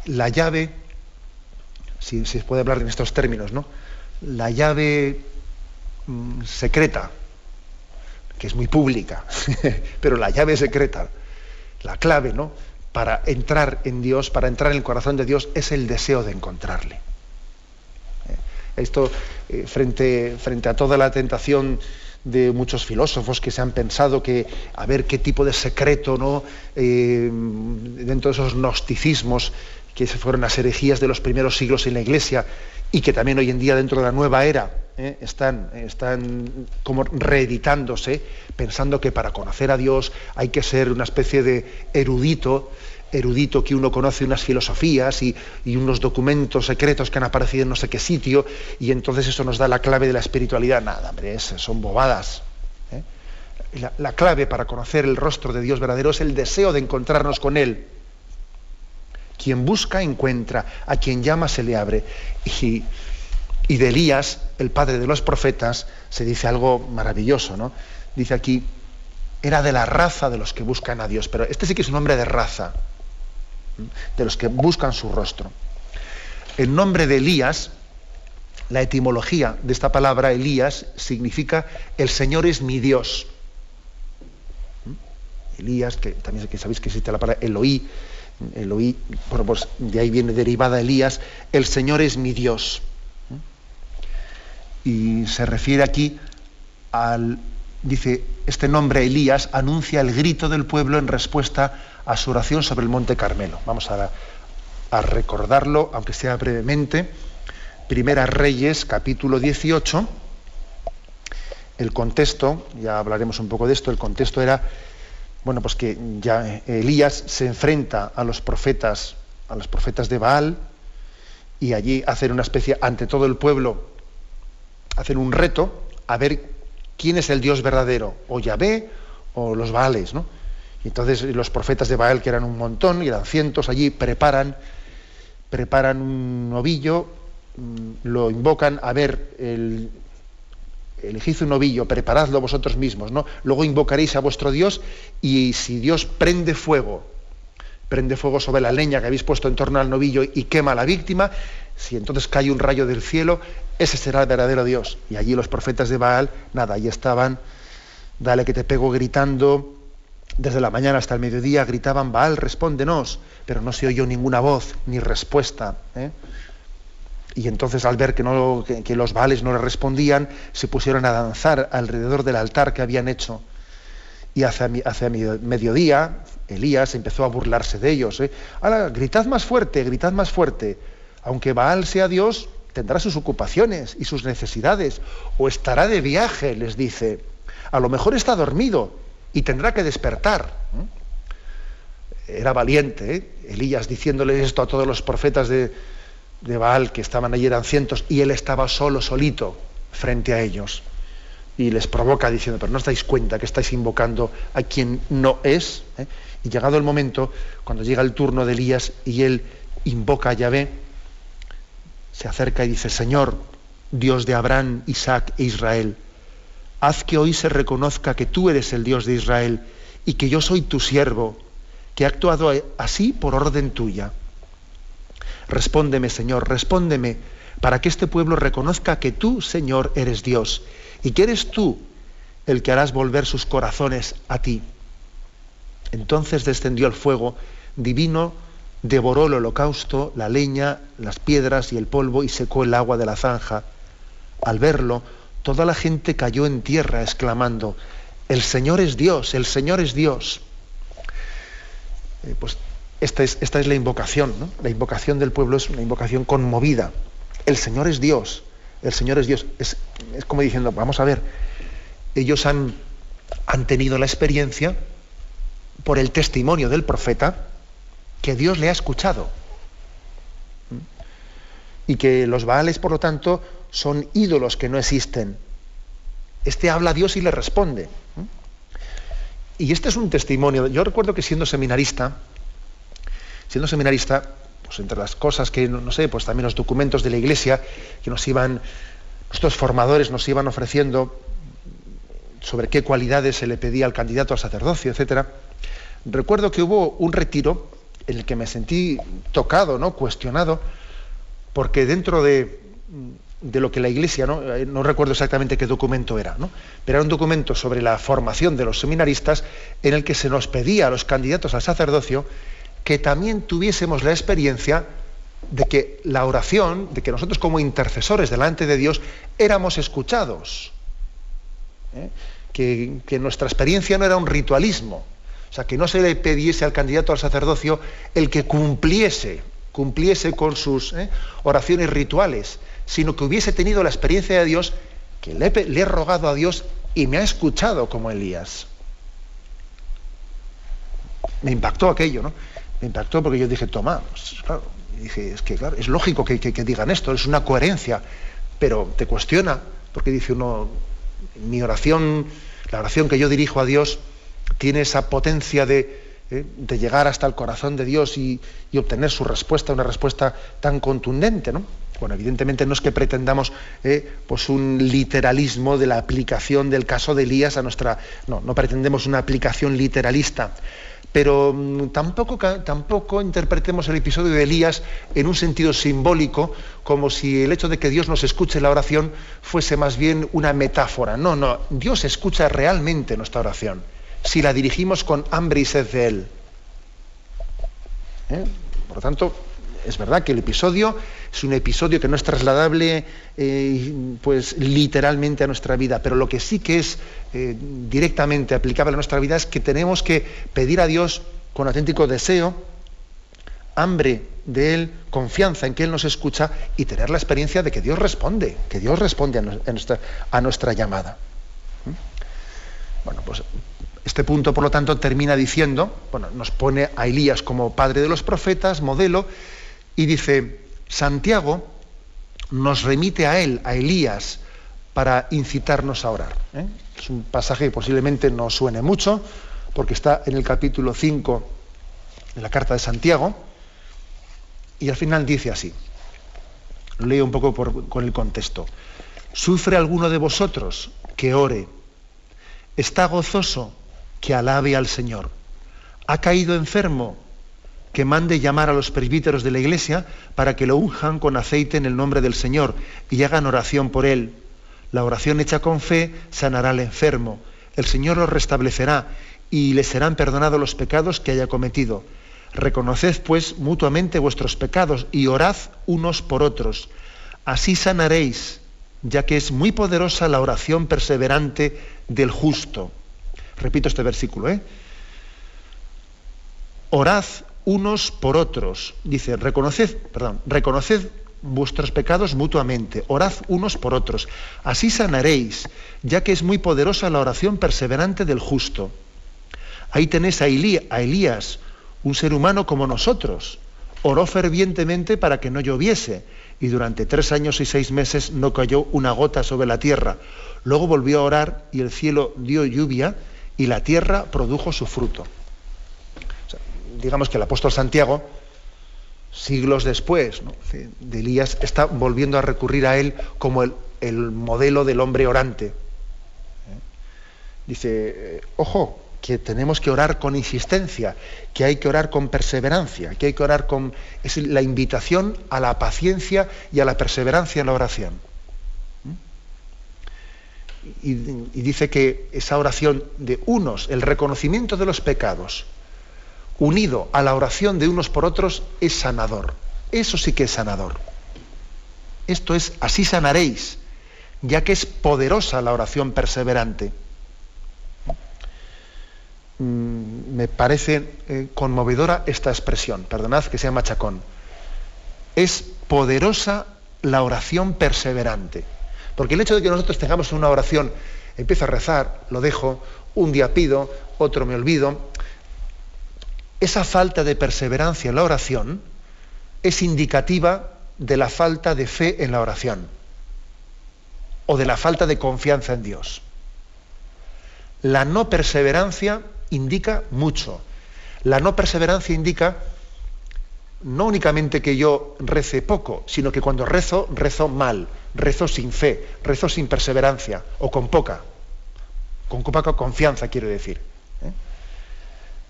La llave, si, se puede hablar en estos términos, ¿no? La llave mm, secreta, que es muy pública, pero la llave secreta, la clave, ¿no? Para entrar en Dios, para entrar en el corazón de Dios, es el deseo de encontrarle. ¿Eh? Esto, eh, frente, frente a toda la tentación de muchos filósofos que se han pensado que a ver qué tipo de secreto, ¿no? Eh, dentro de esos gnosticismos que fueron las herejías de los primeros siglos en la Iglesia y que también hoy en día dentro de la nueva era ¿eh? están, están como reeditándose, pensando que para conocer a Dios hay que ser una especie de erudito erudito que uno conoce unas filosofías y, unos documentos secretos que han aparecido en no sé qué sitio y entonces eso nos da la clave de la espiritualidad. Nada, hombre, son bobadas. ¿eh? La, la, clave para conocer el rostro de Dios verdadero es el deseo de encontrarnos con Él. Quien busca, encuentra. A quien llama, se le abre. Y, y de Elías, el padre de los profetas, se dice algo maravilloso, ¿no? Dice aquí, era de la raza de los que buscan a Dios, pero este sí que es un hombre de raza de los que buscan su rostro. El nombre de Elías, la etimología de esta palabra Elías significa el Señor es mi Dios. ¿Mm? Elías, que también que sabéis que existe la palabra Eloí, Eloí, pues de ahí viene derivada Elías, el Señor es mi Dios. ¿Mm? Y se refiere aquí al, dice, este nombre Elías anuncia el grito del pueblo en respuesta a su oración sobre el Monte Carmelo. Vamos a, recordarlo, aunque sea brevemente. Primera Reyes, capítulo 18. El contexto, ya hablaremos un poco de esto, el contexto era, bueno, pues que ya Elías se enfrenta a los profetas, a los profetas de Baal, y allí hacen una especie, ante todo el pueblo, hacen un reto a ver quién es el Dios verdadero, o Yahvé o los Baales, ¿no? Entonces los profetas de Baal, que eran un montón, y eran cientos allí, preparan, preparan un novillo, mm, lo invocan a ver el, elegid un novillo, preparadlo vosotros mismos, ¿no? Luego invocaréis a vuestro Dios y si Dios prende fuego, prende fuego sobre la leña que habéis puesto en torno al novillo y quema a la víctima, si entonces cae un rayo del cielo, ese será el verdadero Dios. Y allí los profetas de Baal, nada, allí estaban, dale que te pego gritando, desde la mañana hasta el mediodía gritaban, Baal, respóndenos, pero no se oyó ninguna voz ni respuesta. ¿eh? Y entonces al ver que, no, que, los Baales no le respondían, se pusieron a danzar alrededor del altar que habían hecho. Y hacia, mediodía, Elías empezó a burlarse de ellos. ¿eh? Ahora, gritad más fuerte, gritad más fuerte. Aunque Baal sea Dios, tendrá sus ocupaciones y sus necesidades, o estará de viaje, les dice. A lo mejor está dormido y tendrá que despertar. Era valiente, ¿eh? Elías diciéndole esto a todos los profetas de, Baal, que estaban allí, eran cientos, y él estaba solo, solito, frente a ellos. Y les provoca diciendo, pero no os dais cuenta que estáis invocando a quien no es. ¿eh? Y llegado el momento, cuando llega el turno de Elías y él invoca a Yahvé, se acerca y dice, Señor, Dios de Abraham, Isaac e Israel, haz que hoy se reconozca que tú eres el Dios de Israel y que yo soy tu siervo, que he actuado así por orden tuya. Respóndeme, Señor, respóndeme, para que este pueblo reconozca que tú, Señor, eres Dios y que eres tú el que harás volver sus corazones a ti. Entonces descendió el fuego divino, devoró el holocausto, la leña, las piedras y el polvo y secó el agua de la zanja. Al verlo, toda la gente cayó en tierra exclamando, el Señor es Dios, el Señor es Dios. Eh, pues esta es, esta es, la invocación, ¿no? La invocación del pueblo es una invocación conmovida. El Señor es Dios, el Señor es Dios. Es, es como diciendo, vamos a ver, ellos han, han tenido la experiencia por el testimonio del profeta que Dios le ha escuchado. ¿Mm? Y que los Baales, por lo tanto, son ídolos que no existen. Este habla a Dios y le responde. Y este es un testimonio. Yo recuerdo que siendo seminarista, siendo seminarista, pues entre las cosas que, no sé, pues también los documentos de la iglesia que nos iban, nuestros formadores nos iban ofreciendo sobre qué cualidades se le pedía al candidato al sacerdocio, etcétera. Recuerdo que hubo un retiro en el que me sentí tocado, ¿no? cuestionado, porque dentro de, de lo que la Iglesia, eh, ¿no? recuerdo exactamente qué documento era, ¿no? pero era un documento sobre la formación de los seminaristas en el que se nos pedía a los candidatos al sacerdocio que también tuviésemos la experiencia de que la oración, de que nosotros como intercesores delante de Dios éramos escuchados, ¿eh? que, que nuestra experiencia no era un ritualismo, o sea, que no se le pidiese al candidato al sacerdocio el que cumpliese, cumpliese con sus ¿eh? oraciones rituales, sino que hubiese tenido la experiencia de Dios, que le, he rogado a Dios y me ha escuchado como Elías. Me impactó aquello, ¿no? Me impactó porque yo dije, toma, pues, es que claro, es lógico que, digan esto, es una coherencia, pero te cuestiona, porque dice uno, mi oración, la oración que yo dirijo a Dios, tiene esa potencia de, eh, llegar hasta el corazón de Dios y, obtener su respuesta, una respuesta tan contundente, ¿no? Bueno, evidentemente no es que pretendamos eh, pues un literalismo de la aplicación del caso de Elías a nuestra. No, no pretendemos una aplicación literalista pero mm, tampoco, tampoco interpretemos el episodio de Elías en un sentido simbólico, como si el hecho de que Dios nos escuche la oración fuese más bien una metáfora. No, no, Dios escucha realmente nuestra oración, si la dirigimos con hambre y sed de Él. ¿Eh? Por lo tanto, es verdad que el episodio es un episodio que no es trasladable eh, pues literalmente a nuestra vida, pero lo que sí que es eh, directamente aplicable a nuestra vida es que tenemos que pedir a Dios con auténtico deseo, hambre de Él, confianza en que Él nos escucha y tener la experiencia de que Dios responde, que Dios responde a nuestra, a nuestra llamada. ¿Mm? Bueno, pues este punto, por lo tanto, termina diciendo, bueno, nos pone a Elías como padre de los profetas, modelo, y dice, Santiago nos remite a él, a Elías, para incitarnos a orar. ¿eh? Es un pasaje que posiblemente no suene mucho, porque está en el capítulo 5 de la carta de Santiago, y al final dice así, leo un poco con el contexto, ¿sufre alguno de vosotros que ore? ¿Está gozoso que alabe al Señor? ¿Ha caído enfermo? Que mande llamar a los presbíteros de la iglesia para que lo unjan con aceite en el nombre del Señor y hagan oración por él. La oración hecha con fe sanará al enfermo. El Señor lo restablecerá y le serán perdonados los pecados que haya cometido. Reconoced pues mutuamente vuestros pecados y orad unos por otros. Así sanaréis, ya que es muy poderosa la oración perseverante del justo. Repito este versículo, ¿eh? Orad unos por otros. Dice, reconoced, perdón, reconoced vuestros pecados mutuamente, orad unos por otros. Así sanaréis, ya que es muy poderosa la oración perseverante del justo. Ahí tenéis a, a Elías, un ser humano como nosotros. Oró fervientemente para que no lloviese y durante tres años y seis meses no cayó una gota sobre la tierra. Luego volvió a orar y el cielo dio lluvia y la tierra produjo su fruto digamos que el apóstol Santiago, siglos después de Elías, está volviendo a recurrir a él como el, modelo del hombre orante. ¿Eh? Dice, eh, ojo, que tenemos que orar con insistencia, que hay que orar con perseverancia, que hay que orar con... Es la invitación a la paciencia y a la perseverancia en la oración. ¿Eh? y dice que esa oración de unos, el reconocimiento de los pecados, unido a la oración de unos por otros, es sanador. Eso sí que es sanador. Esto es, así sanaréis, ya que es poderosa la oración perseverante. Mm, me parece eh, conmovedora esta expresión, perdonad que sea machacón. Es poderosa la oración perseverante. Porque el hecho de que nosotros tengamos una oración, empiezo a rezar, lo dejo, un día pido, otro me olvido, esa falta de perseverancia en la oración es indicativa de la falta de fe en la oración o de la falta de confianza en Dios. La no perseverancia indica mucho. La no perseverancia indica no únicamente que yo rece poco, sino que cuando rezo, rezo mal, rezo sin fe, rezo sin perseverancia o con poca, con poca confianza quiero decir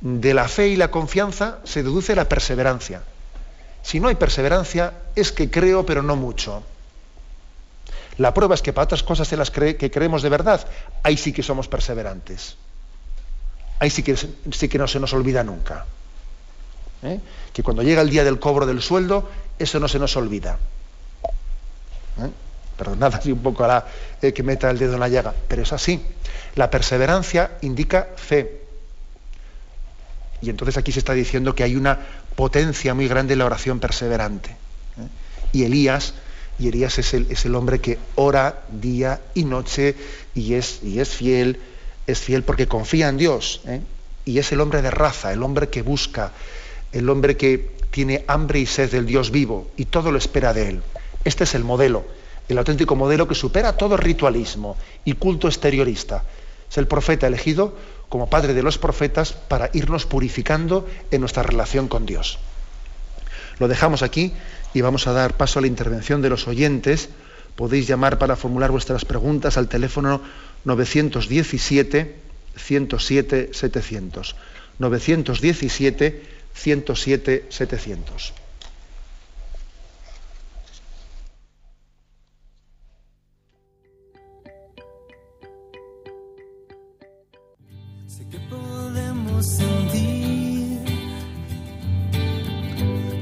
de la fe y la confianza se deduce la perseverancia. Si no hay perseverancia, es que creo, pero no mucho. La prueba es que para otras cosas las que creemos de verdad, ahí sí que somos perseverantes. Ahí sí que, sí que no se nos olvida nunca. ¿Eh? Que cuando llega el día del cobro del sueldo, eso no se nos olvida. ¿Eh? Perdonad así un poco a la eh, que meta el dedo en la llaga, pero es así. La perseverancia indica fe. Y entonces aquí se está diciendo que hay una potencia muy grande en la oración perseverante. ¿eh? Y Elías, y Elías es el, hombre que ora día y noche y es, y es fiel, es fiel porque confía en Dios. ¿eh? Y es el hombre de raza, el hombre que busca el hombre que tiene hambre y sed del Dios vivo y todo lo espera de él. Este es el modelo, el auténtico modelo que supera todo ritualismo y culto exteriorista. Es el profeta elegido como padre de los profetas para irnos purificando en nuestra relación con Dios. Lo dejamos aquí y vamos a dar paso a la intervención de los oyentes. Podéis llamar para formular vuestras preguntas al teléfono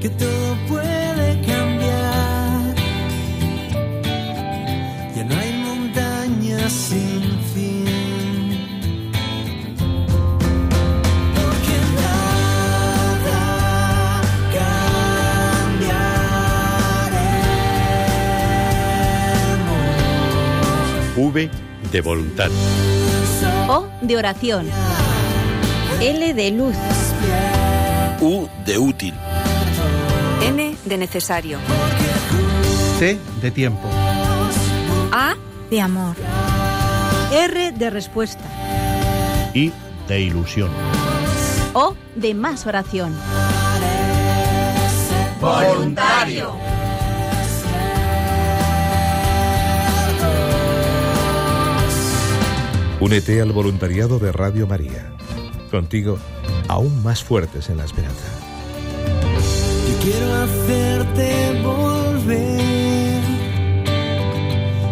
917 107 700. 917 107 700. de voluntad. O de oración. L de luz. U de útil. De necesario. T de tiempo. A de amor. R de respuesta. I de ilusión. O de más oración. Voluntario. Únete al voluntariado de Radio María. Contigo, aún más fuertes en la esperanza. Quiero hacerte volver,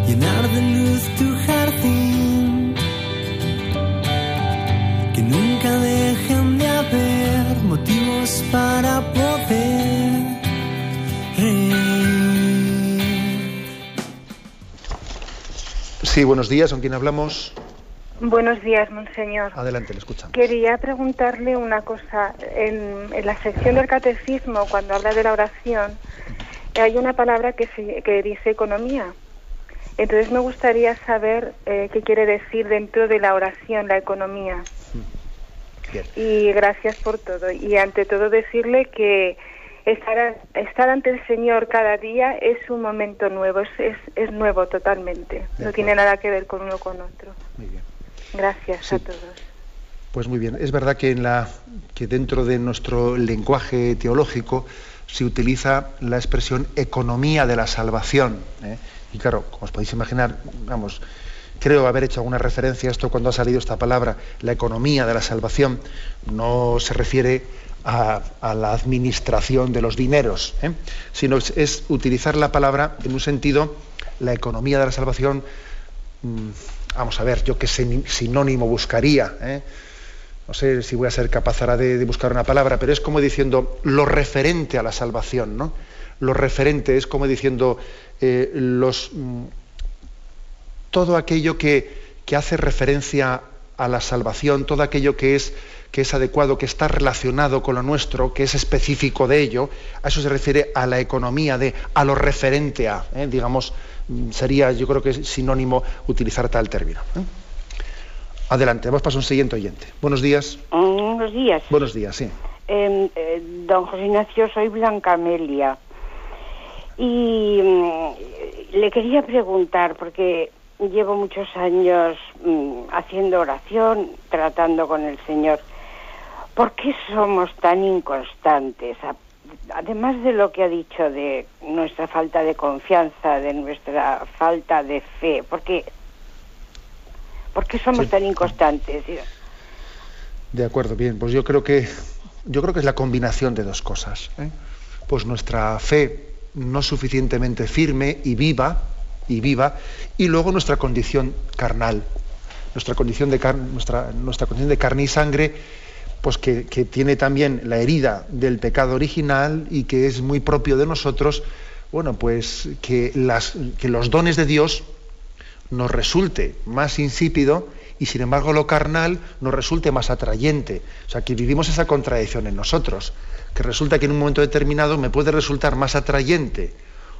llenar de luz tu jardín, que nunca dejen de haber motivos para poder reír. Sí, buenos días, ¿con quién hablamos? Buenos días, monseñor. Adelante, le escuchamos. Quería preguntarle una cosa. En, la sección del catecismo, cuando habla de la oración, hay una palabra que, se, que dice economía. Entonces me gustaría saber eh, qué quiere decir dentro de la oración, la economía. Y gracias por todo. Y ante todo decirle que estar, estar ante el Señor cada día es un momento nuevo, es, es, es nuevo totalmente. No tiene nada que ver con uno con otro. Muy bien. Gracias a todos. Pues muy bien, es verdad que, en la, que dentro de nuestro lenguaje teológico se utiliza la expresión economía de la salvación. ¿eh? Y claro, como os podéis imaginar, vamos, creo haber hecho alguna referencia a esto cuando ha salido esta palabra, la economía de la salvación, no se refiere a, la administración de los dineros, ¿eh? sino es, utilizar la palabra en un sentido, la economía de la salvación, mm, Vamos a ver, yo qué sinónimo buscaría. ¿eh? No sé si voy a ser capaz ahora de, buscar una palabra, pero es como diciendo lo referente a la salvación, ¿no? Lo referente es como diciendo eh, los, mm, todo aquello que, hace referencia a la salvación, todo aquello que es, que es adecuado, que está relacionado con lo nuestro, que es específico de ello, a eso se refiere a la economía de, a lo referente a, ¿eh? digamos, sería, yo creo que es sinónimo utilizar tal término. ¿eh? Adelante, vamos paso a un siguiente oyente. Buenos días. Mm, buenos días. Buenos días, sí. Em, eh, don José Ignacio, soy Blanca Amelia. Y mm, le quería preguntar, porque llevo muchos años mm, haciendo oración, tratando con el Señor. ¿Por qué somos tan inconstantes? además de lo que ha dicho de nuestra falta de confianza, de nuestra falta de fe, porque ¿por qué somos tan inconstantes? De acuerdo, bien, pues yo creo que yo creo que es la combinación de dos cosas. ¿eh? Pues nuestra fe no suficientemente firme y viva y viva, y luego nuestra condición carnal, nuestra condición de nuestra, nuestra condición de carne y sangre pues que, tiene también la herida del pecado original y que es muy propio de nosotros, bueno, pues que, las, que los dones de Dios nos resulte más insípido y sin embargo lo carnal nos resulte más atrayente. O sea, que vivimos esa contradicción en nosotros, que resulta que en un momento determinado me puede resultar más atrayente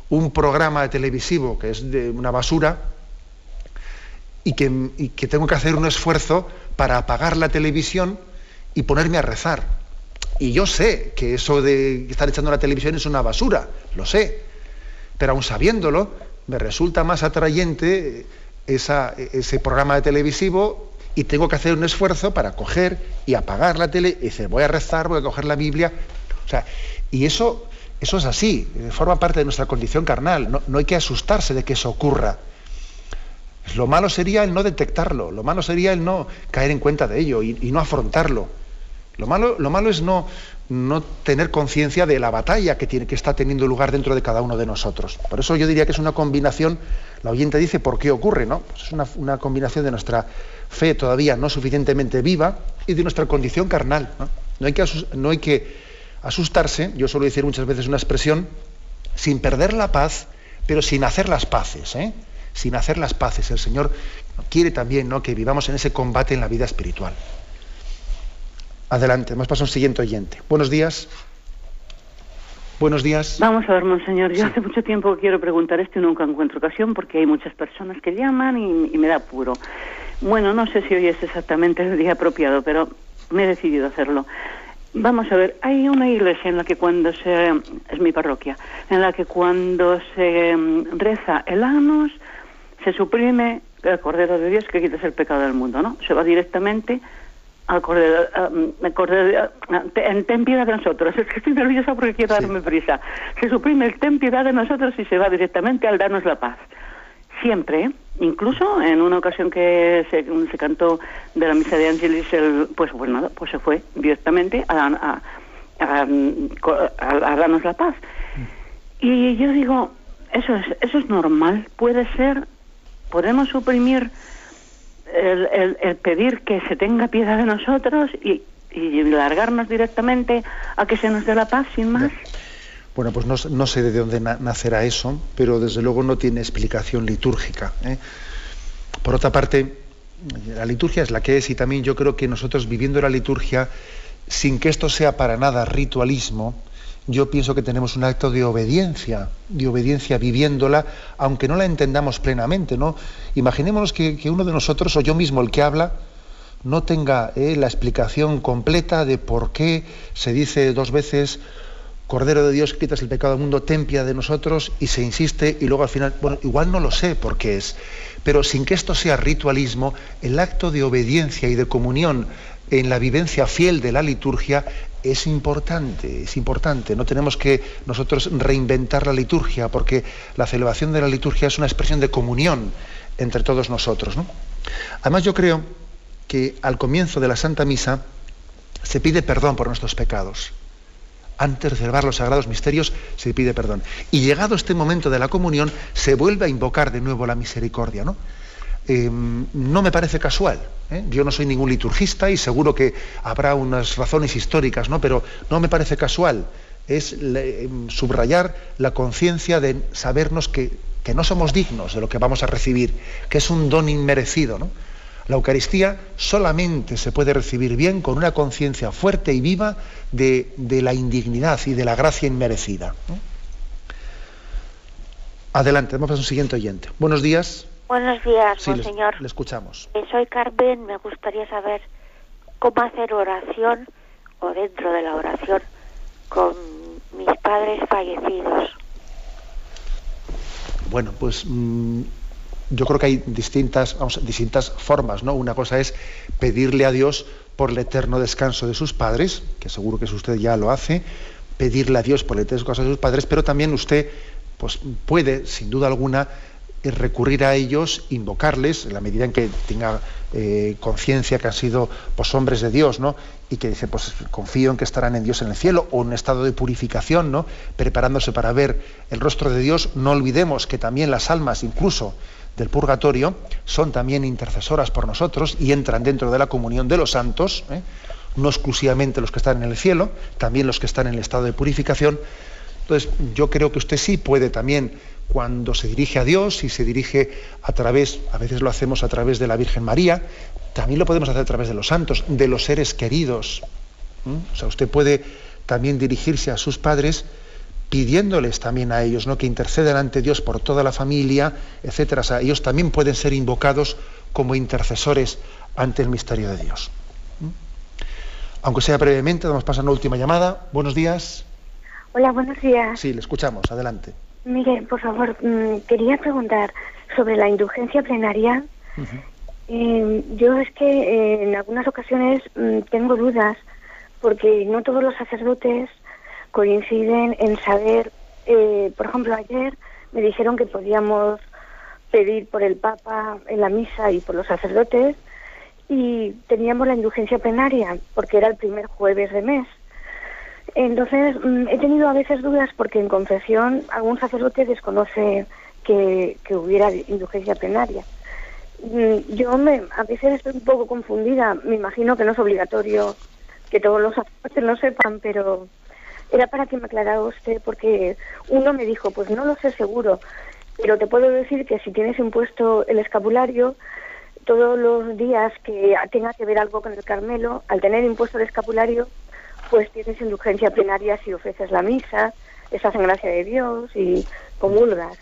un programa televisivo que es de una basura y que, tengo que hacer un esfuerzo para apagar la televisión y ponerme a rezar. Y yo sé que eso de estar echando la televisión es una basura, lo sé. Pero aún sabiéndolo, me resulta más atrayente ese programa de televisivo y tengo que hacer un esfuerzo para coger y apagar la tele y decir, voy a rezar, voy a coger la Biblia. O sea, y eso, eso es así, forma parte de nuestra condición carnal. No, hay que asustarse de que eso ocurra. Lo malo sería el no detectarlo, lo malo sería el no caer en cuenta de ello y, no afrontarlo. Lo malo, lo malo es no, no tener conciencia de la batalla que, tiene, que está teniendo lugar dentro de cada uno de nosotros. Por eso yo diría que es una combinación, la oyente dice, ¿por qué ocurre? ¿no? Pues es una, una, combinación de nuestra fe todavía no suficientemente viva y de nuestra condición carnal. No, hay, que no hay que asustarse, yo suelo decir muchas veces una expresión, sin perder la paz, pero sin hacer las paces. ¿eh? Sin hacer las paces. El Señor quiere también ¿no? que vivamos en ese combate en la vida espiritual. Adelante, hemos pasado a un siguiente oyente. Buenos días. Buenos días. Vamos a ver, monseñor. Yo hace mucho tiempo quiero preguntar esto y nunca encuentro ocasión porque hay muchas personas que llaman y, me da apuro. Bueno, no sé si hoy es exactamente el día apropiado, pero me he decidido hacerlo. Vamos a ver, hay una iglesia en la que cuando se, es mi parroquia, en la que cuando se mm, reza el anus, se suprime el Cordero de Dios que quita el pecado del mundo, ¿no? Se va directamente al Cordero, ten piedad de nosotros. Es que estoy nerviosa porque quiero darme prisa. Se suprime el ten piedad de nosotros y se va directamente al darnos la paz. Siempre, incluso en una ocasión que se, cantó de la misa de Ángeles, pues, pues nada, pues se fue directamente a, a, darnos la paz. Y yo digo, eso es, eso es normal, puede ser, podemos suprimir el, el, pedir que se tenga piedad de nosotros y, y, largarnos directamente a que se nos dé la paz sin más. Bueno, pues no, sé de dónde nacerá eso, pero desde luego no tiene explicación litúrgica. ¿eh? Por otra parte, la liturgia es la que es y también yo creo que nosotros viviendo la liturgia, sin que esto sea para nada ritualismo, yo pienso que tenemos un acto de obediencia, de obediencia viviéndola, aunque no la entendamos plenamente, ¿no? Imaginémonos que, uno de nosotros, o yo mismo el que habla, no tenga eh, la explicación completa de por qué se dice dos veces Cordero de Dios, quitas el pecado del mundo, tempia de nosotros, y se insiste, y luego al final, bueno, igual no lo sé por qué es, pero sin que esto sea ritualismo, el acto de obediencia y de comunión en la vivencia fiel de la liturgia es importante, es importante. No tenemos que nosotros reinventar la liturgia, porque la celebración de la liturgia es una expresión de comunión entre todos nosotros. Además, yo creo que al comienzo de la Santa Misa se pide perdón por nuestros pecados. Antes de celebrar los sagrados misterios se pide perdón. Y llegado este momento de la comunión, se vuelve a invocar de nuevo la misericordia. ¿no? Em, no me parece casual. ¿eh? Yo no soy ningún liturgista y seguro que habrá unas razones históricas, ¿no? pero no me parece casual. Es em, subrayar la conciencia de sabernos que, no somos dignos de lo que vamos a recibir, que es un don inmerecido. La Eucaristía solamente se puede recibir bien con una conciencia fuerte y viva de, la indignidad y de la gracia inmerecida. Adelante, vamos a un siguiente oyente. Buenos días. Buenos días, señor. Le escuchamos. Eh, soy Carmen, me gustaría saber cómo hacer oración o dentro de la oración con mis padres fallecidos. Bueno, pues mm, yo creo que hay distintas, distintas formas, ¿no? Una cosa es pedirle a Dios por el eterno descanso de sus padres, que seguro que usted ya lo hace, pedirle a Dios por el eterno descanso de sus padres, pero también usted pues, puede, sin duda alguna, recurrir a ellos, invocarles, en la medida en que tenga eh, conciencia que han sido pues, hombres de Dios, ¿no? Y que dice, pues confío en que estarán en Dios en el cielo, o en un estado de purificación, ¿no? Preparándose para ver el rostro de Dios. No olvidemos que también las almas, incluso del purgatorio, son también intercesoras por nosotros y entran dentro de la comunión de los santos, ¿eh? no exclusivamente los que están en el cielo, también los que están en el estado de purificación. Entonces, yo creo que usted sí puede también cuando se dirige a Dios y se dirige a través, a veces lo hacemos a través de la Virgen María, también lo podemos hacer a través de los santos, de los seres queridos. O sea, usted puede también dirigirse a sus padres pidiéndoles también a ellos, ¿no? que intercedan ante Dios por toda la familia, etcétera. O sea, ellos también pueden ser invocados como intercesores ante el misterio de Dios. Aunque sea brevemente, damos paso a una última llamada. Buenos días. Hola, buenos días. Sí, le escuchamos. Adelante. Mire, por favor, mm, quería preguntar sobre la indulgencia plenaria. Eh, yo es que eh, en algunas ocasiones mm, tengo dudas porque no todos los sacerdotes coinciden en saber, eh, por ejemplo, ayer me dijeron que podíamos pedir por el Papa en la misa y por los sacerdotes y teníamos la indulgencia plenaria porque era el primer jueves de mes. Entonces mm, he tenido a veces dudas porque en confesión algún sacerdote desconoce que, que hubiera indulgencia plenaria. Mm, yo me, a veces estoy un poco confundida, me imagino que no es obligatorio que todos los sacerdotes lo sepan, pero era para que me aclarara usted porque uno me dijo, pues no lo sé seguro, pero te puedo decir que si tienes impuesto el escapulario, todos los días que tenga que ver algo con el Carmelo, al tener impuesto el escapulario, pues tienes indulgencia plenaria si ofreces la misa, estás en gracia de Dios y comulgas.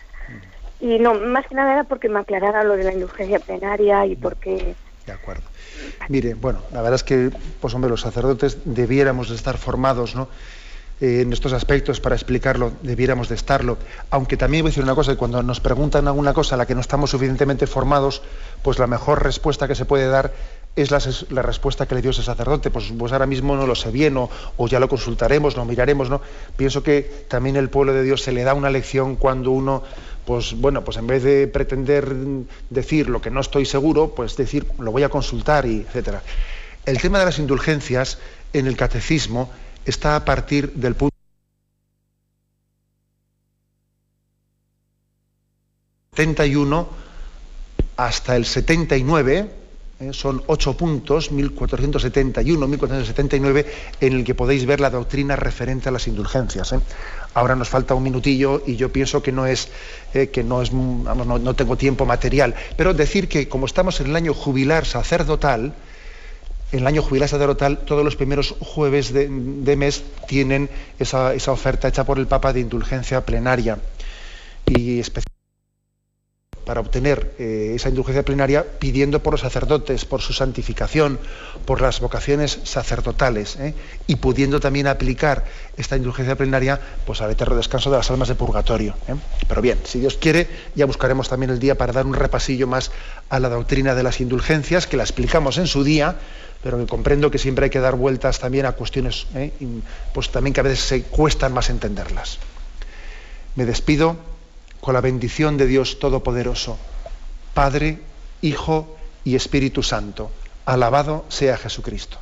Y no, más que nada era porque me aclarara lo de la indulgencia plenaria y porque... De acuerdo. Mire, bueno, la verdad es que, pues hombre, los sacerdotes debiéramos estar formados, ¿no? En estos aspectos para explicarlo, debiéramos de estarlo. Aunque también voy a decir una cosa, cuando nos preguntan alguna cosa a la que no estamos suficientemente formados, pues la mejor respuesta que se puede dar es la, respuesta que le dio ese sacerdote. Pues, pues ahora mismo no lo sé bien, o, ya lo consultaremos, lo miraremos, ¿no? Pienso que también el pueblo de Dios se le da una lección cuando uno, pues bueno, pues en vez de pretender decir lo que no estoy seguro, pues decir lo voy a consultar y etcétera. El tema de las indulgencias en el catecismo está a partir del punto 71 hasta el 79, eh, son ocho puntos, 1471, 1479, en el que podéis ver la doctrina referente a las indulgencias. ¿eh? Ahora nos falta un minutillo y yo pienso que no es, eh, que no es, no, tengo tiempo material, pero decir que como estamos en el año jubilar sacerdotal, en el año jubilar sacerdotal, todos los primeros jueves de, mes tienen esa, oferta hecha por el Papa de indulgencia plenaria. Y para obtener eh, esa indulgencia plenaria pidiendo por los sacerdotes, por su santificación, por las vocaciones sacerdotales ¿eh? y pudiendo también aplicar esta indulgencia plenaria pues al eterno descanso de las almas de purgatorio. ¿eh? Pero bien, si Dios quiere, ya buscaremos también el día para dar un repasillo más a la doctrina de las indulgencias, que la explicamos en su día, pero que comprendo que siempre hay que dar vueltas también a cuestiones, ¿eh? pues también que a veces se cuestan más entenderlas. Me despido con la bendición de Dios Todopoderoso, Padre, Hijo y Espíritu Santo. Alabado sea Jesucristo.